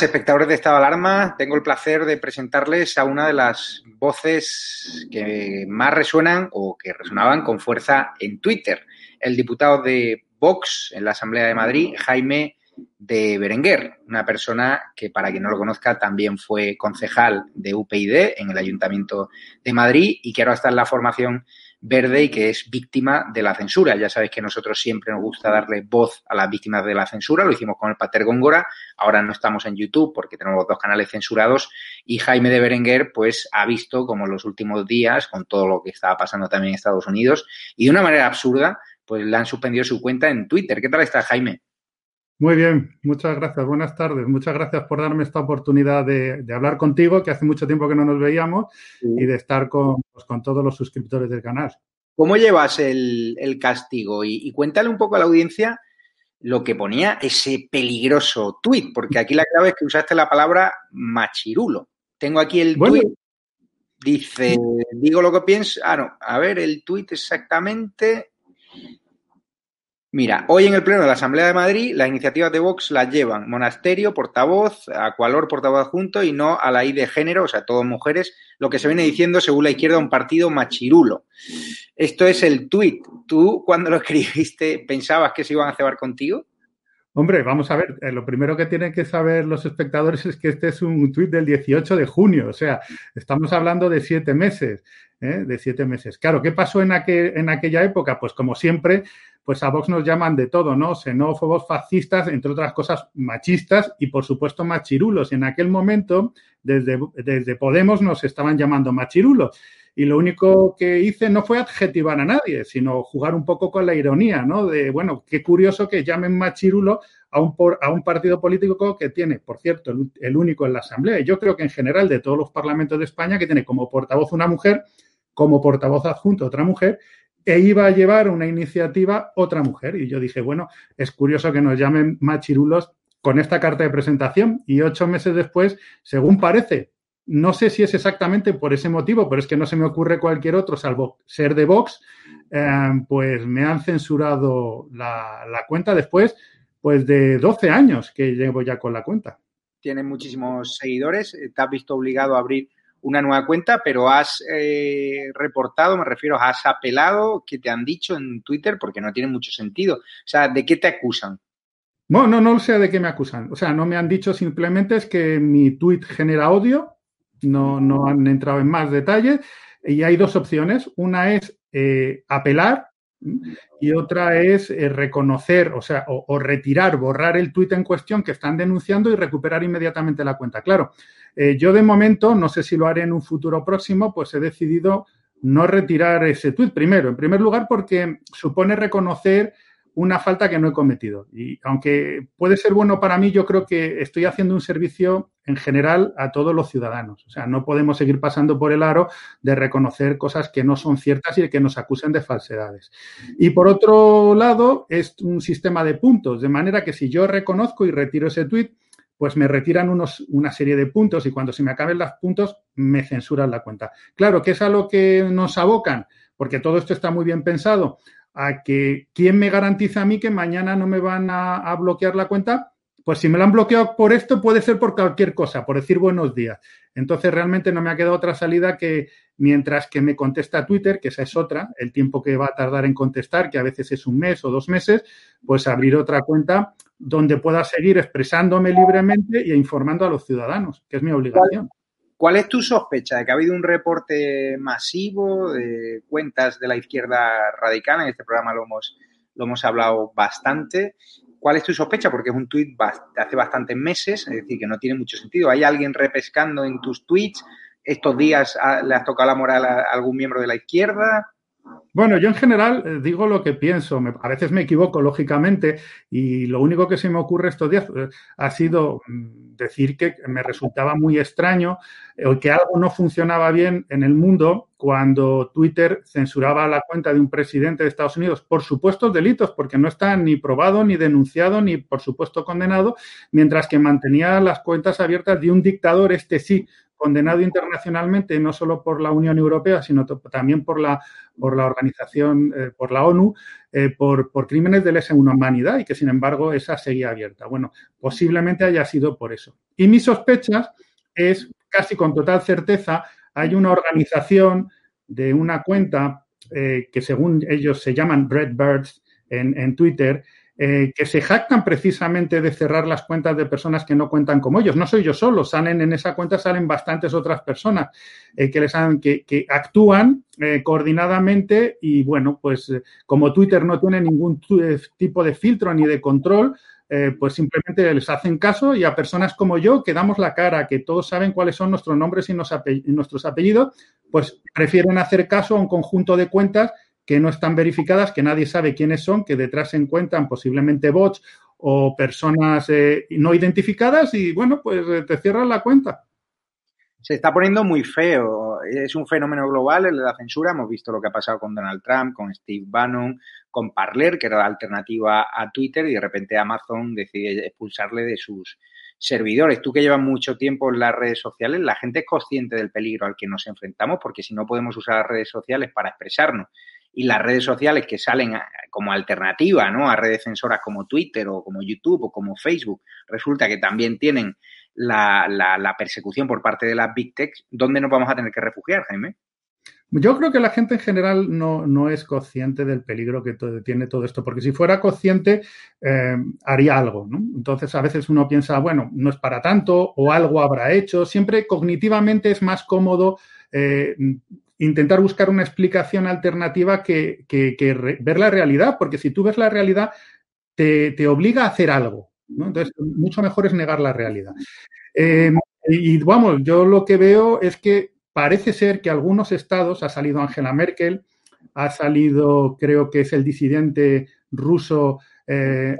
Espectadores de Estado de Alarma. Tengo el placer de presentarles a una de las voces que más resuenan o que resonaban con fuerza en Twitter. El diputado de Vox en la Asamblea de Madrid, Jaime de Berenguer, una persona que, para quien no lo conozca, también fue concejal de UPyD en el Ayuntamiento de Madrid y que ahora está en la formación verde y que es víctima de la censura. Ya sabéis que nosotros siempre nos gusta darle voz a las víctimas de la censura, lo hicimos con el Pater Góngora, ahora no estamos en YouTube porque tenemos dos canales censurados y Jaime de Berenguer pues ha visto como en los últimos días, con todo lo que estaba pasando también en Estados Unidos y de una manera absurda, pues le han suspendido su cuenta en Twitter. ¿Qué tal está Jaime? Muy bien, muchas gracias. Buenas tardes. Muchas gracias por darme esta oportunidad de, hablar contigo, que hace mucho tiempo que no nos veíamos, y de estar pues, con, todos los suscriptores del canal. ¿Cómo llevas el, castigo? Y, cuéntale un poco a la audiencia lo que ponía ese peligroso tuit, porque aquí la clave es que usaste la palabra machirulo. Tengo aquí el tuit. Dice, digo lo que pienso. Ah, no, a ver, el tuit exactamente. Mira, hoy en el Pleno de la Asamblea de Madrid las iniciativas de Vox las llevan Monasterio, portavoz, Acualor, portavoz adjunto y no a la I de género, o sea, todas mujeres, lo que se viene diciendo según la izquierda un partido machirulo. Esto es el tuit. ¿Tú cuando lo escribiste pensabas que se iban a cebar contigo? Hombre, vamos a ver, eh, lo primero que tienen que saber los espectadores es que este es un tuit del 18 de junio, o sea, estamos hablando de siete meses, ¿eh? de siete meses. Claro, ¿qué pasó en aquella época? Pues como siempre, pues a Vox nos llaman de todo, ¿no? Xenófobos, fascistas, entre otras cosas, machistas y, por supuesto, machirulos. En aquel momento, desde, desde Podemos nos estaban llamando machirulos. Y lo único que hice no fue adjetivar a nadie, sino jugar un poco con la ironía, ¿no? De, bueno, qué curioso que llamen machirulo a un, a un partido político que tiene, por cierto, el, el único en la Asamblea. Y yo creo que en general de todos los parlamentos de España, que tiene como portavoz una mujer, como portavoz adjunto otra mujer e iba a llevar una iniciativa otra mujer. Y yo dije, bueno, es curioso que nos llamen machirulos con esta carta de presentación. Y ocho meses después, según parece, no sé si es exactamente por ese motivo, pero es que no se me ocurre cualquier otro, salvo ser de Vox, eh, pues me han censurado la, cuenta después pues de 12 años que llevo ya con la cuenta. Tienen muchísimos seguidores, te has visto obligado a abrir una nueva cuenta, pero has eh, reportado, me refiero, has apelado, ¿qué te han dicho en Twitter? Porque no tiene mucho sentido. O sea, ¿de qué te acusan? No, no, no sé de qué me acusan. O sea, no me han dicho simplemente es que mi tweet genera odio, no, no han entrado en más detalles. Y hay dos opciones. Una es eh, apelar y otra es eh, reconocer, o sea, o, o, retirar, borrar el tuit en cuestión que están denunciando y recuperar inmediatamente la cuenta. Claro, eh, yo de momento, no sé si lo haré en un futuro próximo, pues he decidido no retirar ese tuit primero. En primer lugar, porque supone reconocer una falta que no he cometido. Y aunque puede ser bueno para mí, yo creo que estoy haciendo un servicio en general a todos los ciudadanos. O sea, no podemos seguir pasando por el aro de reconocer cosas que no son ciertas y que nos acusen de falsedades. Y por otro lado, es un sistema de puntos, de manera que si yo reconozco y retiro ese tuit, pues me retiran unos, una serie de puntos y cuando se me acaben los puntos me censuran la cuenta. Claro, que es a lo que nos abocan, porque todo esto está muy bien pensado, a que ¿quién me garantiza a mí que mañana no me van a, a bloquear la cuenta? Pues si me lo han bloqueado por esto, puede ser por cualquier cosa, por decir buenos días. Entonces realmente no me ha quedado otra salida que mientras que me contesta Twitter, que esa es otra, el tiempo que va a tardar en contestar, que a veces es un mes o dos meses, pues abrir otra cuenta donde pueda seguir expresándome libremente e informando a los ciudadanos, que es mi obligación. ¿Cuál es tu sospecha de que ha habido un reporte masivo de cuentas de la izquierda radical? En este programa lo hemos, lo hemos hablado bastante. ¿Cuál es tu sospecha? Porque es un tuit de hace bastantes meses, es decir, que no tiene mucho sentido. ¿Hay alguien repescando en tus tweets? ¿Estos días le has tocado la moral a algún miembro de la izquierda? Bueno, yo en general eh, digo lo que pienso. a veces me equivoco, lógicamente, y lo único que se me ocurre estos días eh, ha sido mm, decir que me resultaba muy extraño eh, o que algo no funcionaba bien en el mundo cuando Twitter censuraba la cuenta de un presidente de Estados Unidos por supuestos delitos, porque no está ni probado, ni denunciado, ni por supuesto condenado, mientras que mantenía las cuentas abiertas de un dictador, este sí, condenado internacionalmente no solo por la Unión Europea, sino también por la, por la organización, eh, por la ONU, eh, por, por, crímenes de lesa humanidad y que, sin embargo, esa seguía abierta. Bueno, posiblemente haya sido por eso. Y mis sospechas es, casi con total certeza, hay una organización de una cuenta eh, que según ellos se llaman Breadbirds en, en Twitter, eh, que se jactan precisamente de cerrar las cuentas de personas que no cuentan como ellos. No soy yo solo, salen en esa cuenta, salen bastantes otras personas eh, que, les han, que, actúan eh, coordinadamente y bueno, pues como Twitter no tiene ningún tipo de filtro ni de control, pues simplemente les hacen caso y a personas como yo, que damos la cara, que todos saben cuáles son nuestros nombres y nuestros apellidos, pues prefieren hacer caso a un conjunto de cuentas que no están verificadas, que nadie sabe quiénes son, que detrás se encuentran posiblemente bots o personas eh, no identificadas y bueno, pues eh, te cierran la cuenta. Se está poniendo muy feo. Es un fenómeno global el de la censura. Hemos visto lo que ha pasado con Donald Trump, con Steve Bannon, con Parler, que era la alternativa a Twitter, y de repente Amazon decide expulsarle de sus servidores. Tú que llevas mucho tiempo en las redes sociales, la gente es consciente del peligro al que nos enfrentamos, porque si no podemos usar las redes sociales para expresarnos y las redes sociales que salen como alternativa ¿no? a redes censoras como Twitter o como YouTube o como Facebook, resulta que también tienen la, persecución por parte de las Big Tech, ¿dónde nos vamos a tener que refugiar, Jaime? Yo creo que la gente en general no, no es consciente del peligro que tiene todo esto, porque si fuera consciente eh, haría algo. ¿no? Entonces a veces uno piensa, bueno, no es para tanto o algo habrá hecho. Siempre cognitivamente es más cómodo eh, intentar buscar una explicación alternativa que, ver la realidad, porque si tú ves la realidad, te, obliga a hacer algo. Entonces, mucho mejor es negar la realidad. Eh, y vamos, yo lo que veo es que parece ser que algunos estados, ha salido Angela Merkel, ha salido, creo que es el disidente ruso eh,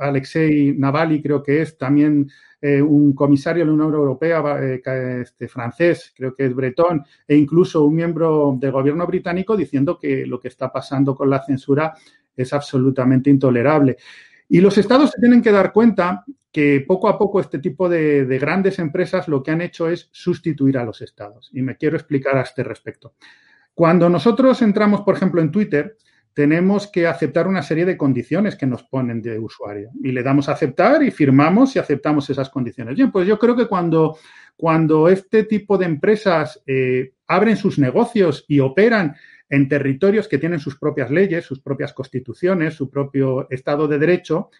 Alexei Navalny, creo que es, también eh, un comisario de la Unión Europea eh, este, francés, creo que es bretón, e incluso un miembro del gobierno británico diciendo que lo que está pasando con la censura es absolutamente intolerable. Y los estados se tienen que dar cuenta que poco a poco este tipo de, de, grandes empresas lo que han hecho es sustituir a los estados. Y me quiero explicar a este respecto. Cuando nosotros entramos, por ejemplo, en Twitter, tenemos que aceptar una serie de condiciones que nos ponen de usuario y le damos a aceptar y firmamos y aceptamos esas condiciones. Bien, pues yo creo que cuando, cuando este tipo de empresas eh, abren sus negocios y operan en territorios que tienen sus propias leyes, sus propias constituciones, su propio Estado de Derecho,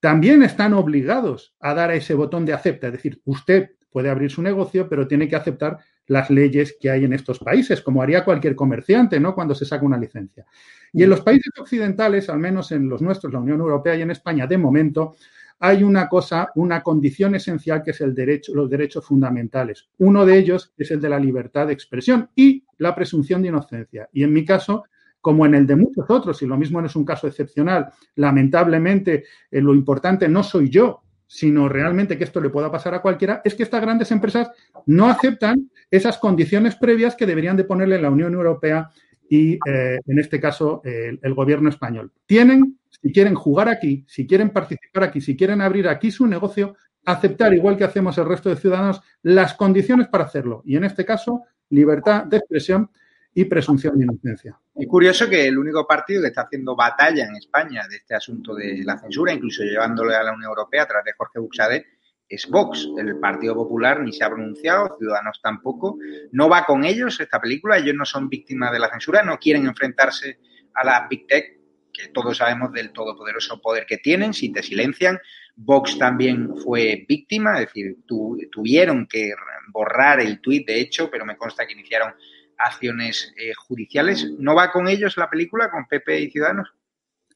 también están obligados a dar a ese botón de acepta. Es decir, usted puede abrir su negocio, pero tiene que aceptar las leyes que hay en estos países, como haría cualquier comerciante, ¿no? Cuando se saca una licencia. Y en los países occidentales, al menos en los nuestros, la Unión Europea y en España, de momento, hay una cosa, una condición esencial que es el derecho, los derechos fundamentales. Uno de ellos es el de la libertad de expresión y la presunción de inocencia. Y en mi caso, como en el de muchos otros, y lo mismo no es un caso excepcional, lamentablemente eh, lo importante no soy yo, sino realmente que esto le pueda pasar a cualquiera, es que estas grandes empresas no aceptan esas condiciones previas que deberían de ponerle la Unión Europea y, eh, en este caso, el gobierno español. Tienen, si quieren jugar aquí, si quieren participar aquí, si quieren abrir aquí su negocio, aceptar, igual que hacemos el resto de ciudadanos, las condiciones para hacerlo. Y en este caso, libertad de expresión y presunción de inocencia. Es curioso que el único partido que está haciendo batalla en España de este asunto de la censura, incluso llevándole a la Unión Europea a través de Jorge Buxade, es Vox. El Partido Popular ni se ha pronunciado, Ciudadanos tampoco. No va con ellos esta película, ellos no son víctimas de la censura, no quieren enfrentarse a la Big Tech, que todos sabemos del todopoderoso poder que tienen, si te silencian. Vox también fue víctima, es decir, tuvieron que borrar el tuit, de hecho, pero me consta que iniciaron acciones eh, judiciales. ¿No va con ellos la película, con Pepe y Ciudadanos?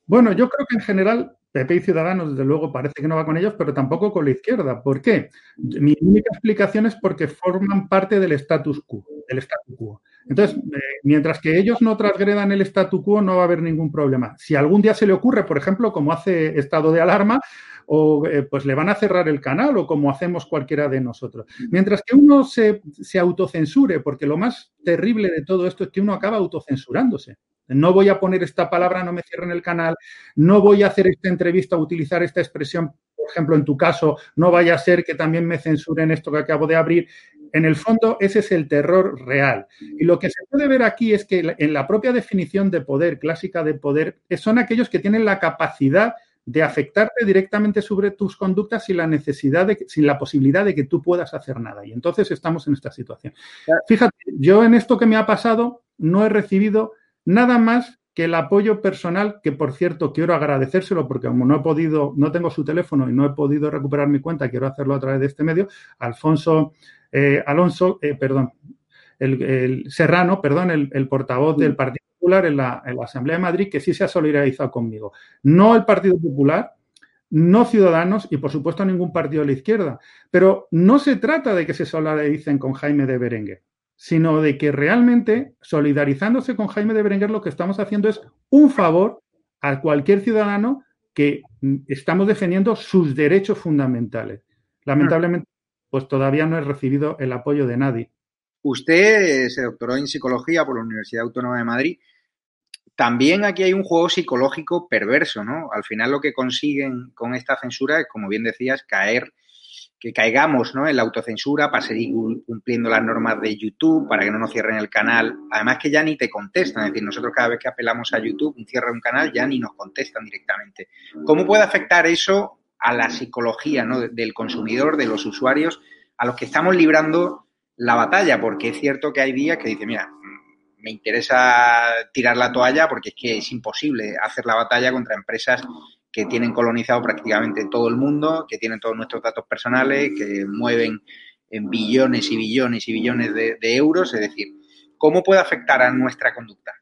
Bueno, yo creo que en general PP y Ciudadanos, desde luego, parece que no va con ellos, pero tampoco con la izquierda. ¿Por qué? Mi única explicación es porque forman parte del status quo. Del statu quo. Entonces, eh, mientras que ellos no transgredan el statu quo, no va a haber ningún problema. Si algún día se le ocurre, por ejemplo, como hace estado de alarma, o eh, pues le van a cerrar el canal o como hacemos cualquiera de nosotros. Mientras que uno se, se autocensure, porque lo más terrible de todo esto es que uno acaba autocensurándose. No voy a poner esta palabra, no me cierren el canal, no voy a hacer esta entrevista, utilizar esta expresión, por ejemplo, en tu caso, no vaya a ser que también me censuren esto que acabo de abrir. En el fondo, ese es el terror real. Y lo que se puede ver aquí es que en la propia definición de poder, clásica de poder, son aquellos que tienen la capacidad de afectarte directamente sobre tus conductas sin la necesidad de, sin la posibilidad de que tú puedas hacer nada. Y entonces estamos en esta situación. Fíjate, yo en esto que me ha pasado no he recibido nada más que el apoyo personal, que por cierto quiero agradecérselo porque como no he podido, no tengo su teléfono y no he podido recuperar mi cuenta, quiero hacerlo a través de este medio, Alfonso eh, Alonso, eh, perdón, el, Serrano, perdón, el, portavoz del Partido Popular en la, en la, Asamblea de Madrid, que sí se ha solidarizado conmigo. No el Partido Popular, no Ciudadanos y, por supuesto, ningún partido de la izquierda. Pero no se trata de que se solidaricen con Jaime de Berenguer, sino de que realmente, solidarizándose con Jaime de Berenguer, lo que estamos haciendo es un favor a cualquier ciudadano que estamos defendiendo sus derechos fundamentales. Lamentablemente, pues todavía no he recibido el apoyo de nadie. Usted se doctoró en psicología por la Universidad Autónoma de Madrid. También aquí hay un juego psicológico perverso, ¿no? Al final lo que consiguen con esta censura es, como bien decías, caer, que caigamos ¿no? en la autocensura para seguir cumpliendo las normas de YouTube, para que no nos cierren el canal. Además que ya ni te contestan, es decir, nosotros cada vez que apelamos a YouTube, un cierre un canal, ya ni nos contestan directamente. ¿Cómo puede afectar eso a la psicología ¿no? del consumidor, de los usuarios, a los que estamos librando la batalla, porque es cierto que hay días que dice, mira, me interesa tirar la toalla porque es que es imposible hacer la batalla contra empresas que tienen colonizado prácticamente todo el mundo, que tienen todos nuestros datos personales, que mueven en billones y billones y billones de, de euros. Es decir, ¿cómo puede afectar a nuestra conducta?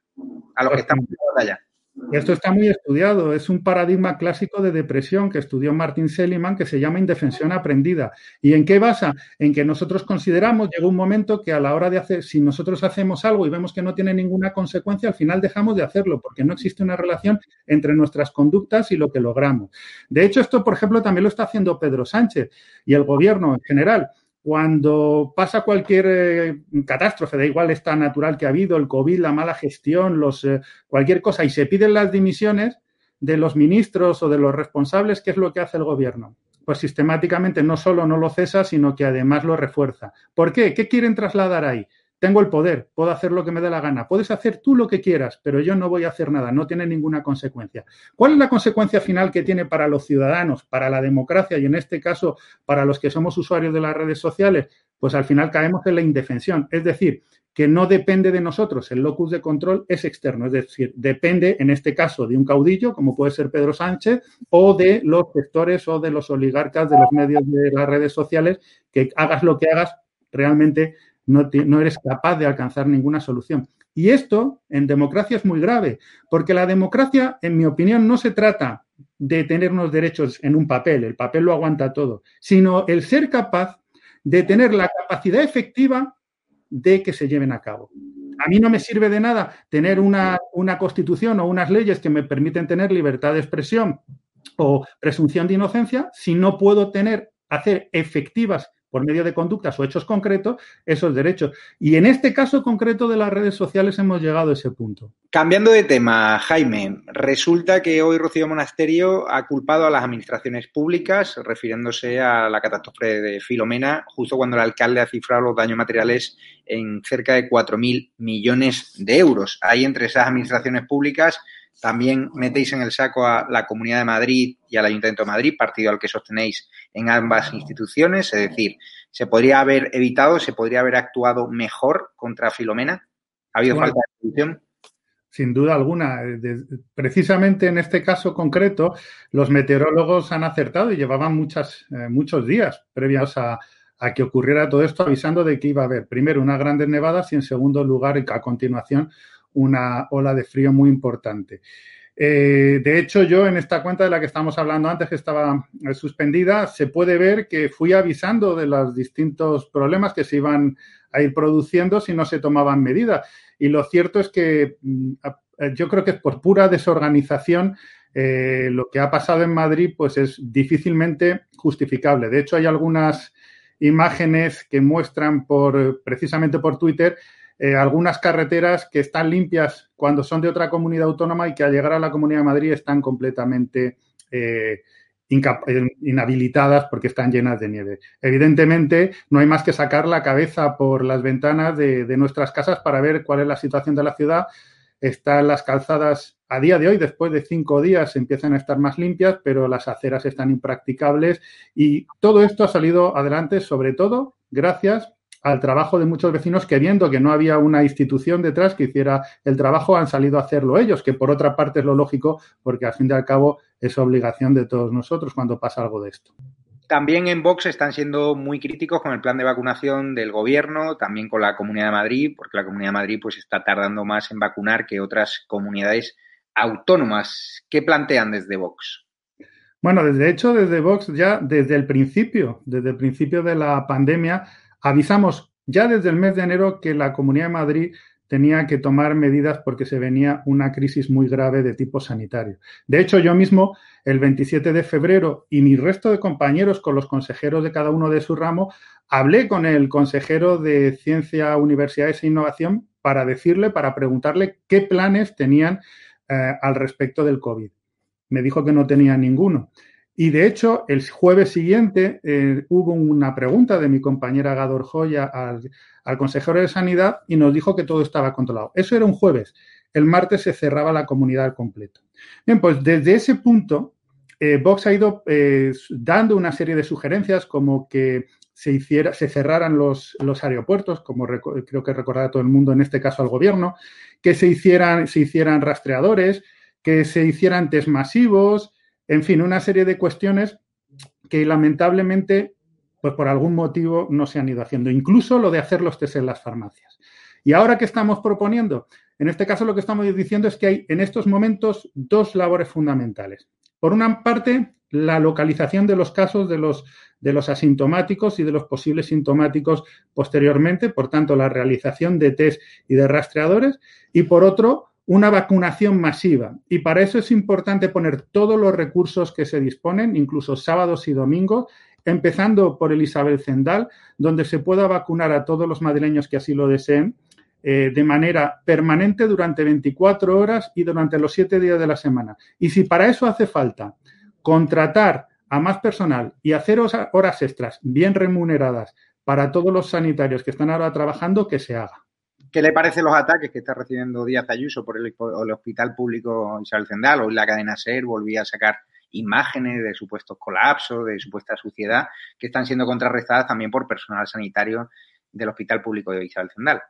A los que estamos en la batalla. Esto está muy estudiado. Es un paradigma clásico de depresión que estudió Martin Seligman que se llama indefensión aprendida. ¿Y en qué basa? En que nosotros consideramos, llega un momento que a la hora de hacer, si nosotros hacemos algo y vemos que no tiene ninguna consecuencia, al final dejamos de hacerlo porque no existe una relación entre nuestras conductas y lo que logramos. De hecho, esto, por ejemplo, también lo está haciendo Pedro Sánchez y el gobierno en general cuando pasa cualquier eh, catástrofe, da igual esta natural que ha habido, el COVID, la mala gestión, los, eh, cualquier cosa, y se piden las dimisiones de los ministros o de los responsables, ¿qué es lo que hace el gobierno? Pues sistemáticamente no solo no lo cesa, sino que además lo refuerza. ¿Por qué? ¿Qué quieren trasladar ahí? Tengo el poder, puedo hacer lo que me dé la gana. Puedes hacer tú lo que quieras, pero yo no voy a hacer nada, no tiene ninguna consecuencia. ¿Cuál es la consecuencia final que tiene para los ciudadanos, para la democracia y en este caso para los que somos usuarios de las redes sociales? Pues al final caemos en la indefensión, es decir, que no depende de nosotros, el locus de control es externo, es decir, depende en este caso de un caudillo, como puede ser Pedro Sánchez, o de los sectores o de los oligarcas de los medios de las redes sociales, que hagas lo que hagas, realmente no, eres capaz de alcanzar ninguna solución. Y esto en democracia es muy grave, porque la democracia, en mi opinión, no se trata de tener unos derechos en un papel, el papel lo aguanta todo, sino el ser capaz de tener la capacidad efectiva de que se lleven a cabo. A mí no me sirve de nada tener una, una constitución o unas leyes que me permiten tener libertad de expresión o presunción de inocencia si no puedo tener, hacer efectivas por medio de conductas o hechos concretos esos derechos. Y en este caso concreto de las redes sociales hemos llegado a ese punto. Cambiando de tema, Jaime, resulta que hoy Rocío Monasterio ha culpado a las administraciones públicas, refiriéndose a la catástrofe de Filomena, justo cuando el alcalde ha cifrado los daños materiales en cerca de 4.000 millones de euros. Hay entre esas administraciones públicas también metéis en el saco a la Comunidad de Madrid y al Ayuntamiento de Madrid, partido al que sostenéis en ambas instituciones. Es decir, ¿se podría haber evitado, se podría haber actuado mejor contra Filomena? ¿Ha habido falta de solución? Sin duda alguna. Precisamente en este caso concreto, los meteorólogos han acertado y llevaban muchas, eh, muchos días previos a, a que ocurriera todo esto, avisando de que iba a haber, primero, unas grandes nevadas y, en segundo lugar, a continuación, una ola de frío muy importante. Eh, de hecho, yo en esta cuenta de la que estamos hablando antes, que estaba eh, suspendida, se puede ver que fui avisando de los distintos problemas que se iban a ir produciendo si no se tomaban medidas. Y lo cierto es que mm, yo creo que por pura desorganización eh, lo que ha pasado en Madrid pues es difícilmente justificable. De hecho, hay algunas imágenes que muestran precisamente por Twitter eh, algunas carreteras que están limpias cuando son de otra comunidad autónoma y que al llegar a la Comunidad de Madrid están completamente eh, inhabilitadas porque están llenas de nieve. Evidentemente, no hay más que sacar la cabeza por las ventanas de nuestras casas para ver cuál es la situación de la ciudad. Están las calzadas a día de hoy, después de cinco días, empiezan a estar más limpias, pero las aceras están impracticables y todo esto ha salido adelante, sobre todo gracias al trabajo de muchos vecinos que viendo que no había una institución detrás que hiciera el trabajo, han salido a hacerlo ellos, que por otra parte es lo lógico, porque al fin y al cabo es obligación de todos nosotros cuando pasa algo de esto. También en Vox están siendo muy críticos con el plan de vacunación del gobierno, también con la Comunidad de Madrid, porque la Comunidad de Madrid pues está tardando más en vacunar que otras comunidades autónomas. ¿Qué plantean desde Vox? Bueno, desde hecho, desde Vox ya desde el principio, desde el principio de la pandemia, avisamos ya desde el mes de enero que la Comunidad de Madrid tenía que tomar medidas porque se venía una crisis muy grave de tipo sanitario. De hecho, yo mismo, el 27 de febrero, y mi resto de compañeros con los consejeros de cada uno de su ramo, hablé con el consejero de Ciencia, Universidades e Innovación para decirle, para preguntarle qué planes tenían eh, al respecto del COVID. Me dijo que no tenía ninguno. Y de hecho, el jueves siguiente eh, hubo una pregunta de mi compañera Gador Joya al, consejero de Sanidad y nos dijo que todo estaba controlado. Eso era un jueves. El martes se cerraba la comunidad al completo. Bien, pues desde ese punto, eh, Vox ha ido dando una serie de sugerencias como que se, hiciera, se cerraran los, los aeropuertos, como creo que recordará todo el mundo, en este caso al gobierno, que se hicieran, se hicieran rastreadores, que se hicieran test masivos, en fin, una serie de cuestiones que lamentablemente, pues por algún motivo no se han ido haciendo. Incluso lo de hacer los test en las farmacias. ¿Y ahora qué estamos proponiendo? En este caso lo que estamos diciendo es que hay en estos momentos dos labores fundamentales. Por una parte, la localización de los casos de los, de los asintomáticos y de los posibles sintomáticos posteriormente, por tanto, la realización de test y de rastreadores, y por otro, una vacunación masiva. Y para eso es importante poner todos los recursos que se disponen, incluso sábados y domingos, empezando por el Isabel Zendal, donde se pueda vacunar a todos los madrileños que así lo deseen, eh, de manera permanente durante 24 horas y durante los 7 días de la semana. Y si para eso hace falta contratar a más personal y hacer horas extras bien remuneradas para todos los sanitarios que están ahora trabajando, que se haga. ¿Qué le parecen los ataques que está recibiendo Díaz Ayuso por el, Hospital Público Isabel Zendal? Hoy la cadena SER volvía a sacar imágenes de supuestos colapsos, de supuesta suciedad, que están siendo contrarrestadas también por personal sanitario del Hospital Público de Isabel Zendal.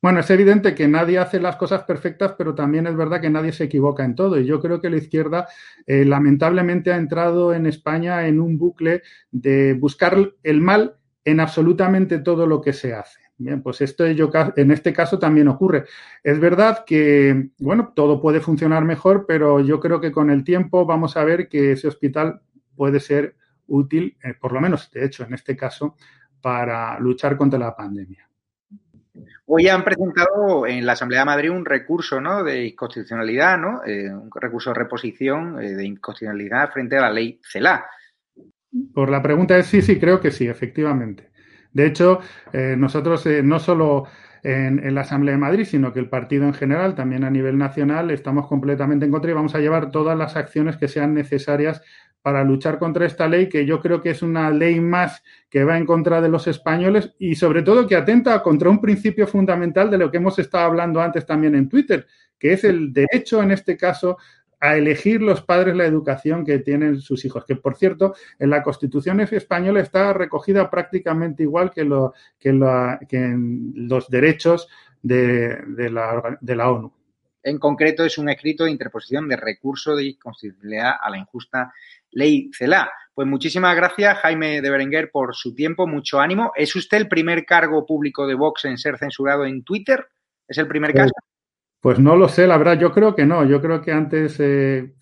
Bueno, es evidente que nadie hace las cosas perfectas, pero también es verdad que nadie se equivoca en todo. Y yo creo que la izquierda eh, lamentablemente ha entrado en España en un bucle de buscar el mal en absolutamente todo lo que se hace. Bien, pues esto en este caso también ocurre. Es verdad que, bueno, todo puede funcionar mejor, pero yo creo que con el tiempo vamos a ver que ese hospital puede ser útil, eh, por lo menos, de hecho, en este caso, para luchar contra la pandemia. Hoy han presentado en la Asamblea de Madrid un recurso ¿no? de inconstitucionalidad, ¿no? Eh, un recurso de reposición eh, de inconstitucionalidad frente a la ley CELA. Por la pregunta es sí, sí, creo que sí, efectivamente. De hecho, eh, nosotros no solo en, la Asamblea de Madrid, sino que el partido en general, también a nivel nacional, estamos completamente en contra y vamos a llevar todas las acciones que sean necesarias para luchar contra esta ley, que yo creo que es una ley más que va en contra de los españoles y sobre todo que atenta contra un principio fundamental de lo que hemos estado hablando antes también en Twitter, que es el derecho, en este caso, a elegir los padres la educación que tienen sus hijos, que por cierto, en la Constitución española está recogida prácticamente igual que, lo, que, en los derechos de, la, de la ONU. En concreto, es un escrito de interposición de recurso de inconstitucionalidad a la injusta ley CELA. Pues muchísimas gracias, Jaime de Berenguer, por su tiempo, mucho ánimo. ¿Es usted el primer cargo público de Vox en ser censurado en Twitter? ¿Es el primer caso? Pues no lo sé, la verdad, yo creo que no. Yo creo que antes eh,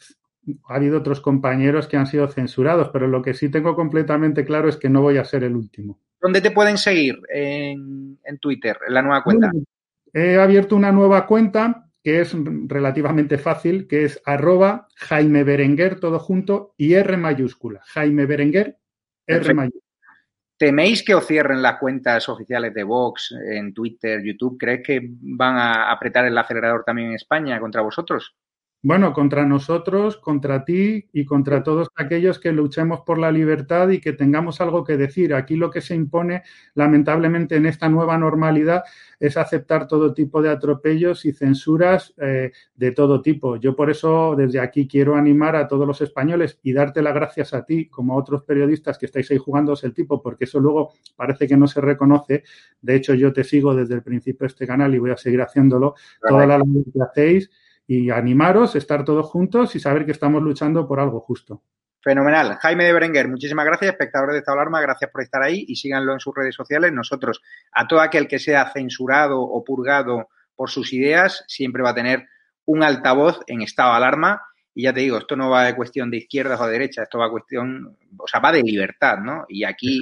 ha habido otros compañeros que han sido censurados, pero lo que sí tengo completamente claro es que no voy a ser el último. ¿Dónde te pueden seguir en, en Twitter, en la nueva cuenta? He abierto una nueva cuenta que es relativamente fácil, que es arroba Jaime Berenguer, todo junto, y R mayúscula. Jaime Berenguer, R mayúscula. ¿Teméis que os cierren las cuentas oficiales de Vox en Twitter, YouTube? ¿Crees que van a apretar el acelerador también en España contra vosotros? Bueno, contra nosotros, contra ti y contra todos aquellos que luchemos por la libertad y que tengamos algo que decir. Aquí lo que se impone, lamentablemente, en esta nueva normalidad es aceptar todo tipo de atropellos y censuras eh, de todo tipo. Yo por eso desde aquí quiero animar a todos los españoles y darte las gracias a ti, como a otros periodistas que estáis ahí jugándoos el tipo, porque eso luego parece que no se reconoce. De hecho, yo te sigo desde el principio de este canal y voy a seguir haciéndolo. Toda la labor que hacéis y animaros, estar todos juntos y saber que estamos luchando por algo justo. Fenomenal. Jaime de Berenguer, muchísimas gracias, espectadores de Estado Alarma, gracias por estar ahí y síganlo en sus redes sociales. Nosotros, a todo aquel que sea censurado o purgado por sus ideas, siempre va a tener un altavoz en estado de alarma. Y ya te digo, esto no va de cuestión de izquierdas o de derechas, esto va de cuestión, o sea, va de libertad, ¿no? Y aquí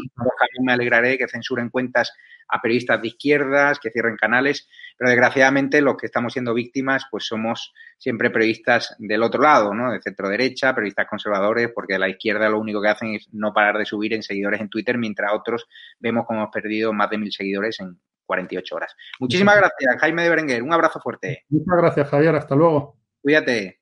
me alegraré de que censuren cuentas a periodistas de izquierdas, que cierren canales, pero desgraciadamente los que estamos siendo víctimas, pues somos siempre periodistas del otro lado, ¿no? De centro derecha, periodistas conservadores, porque la izquierda lo único que hacen es no parar de subir en seguidores en Twitter, mientras otros vemos como hemos perdido más de mil seguidores en 48 horas. Muchísimas gracias, Jaime de Berenguer. Un abrazo fuerte. Muchas gracias, Javier. Hasta luego. Cuídate.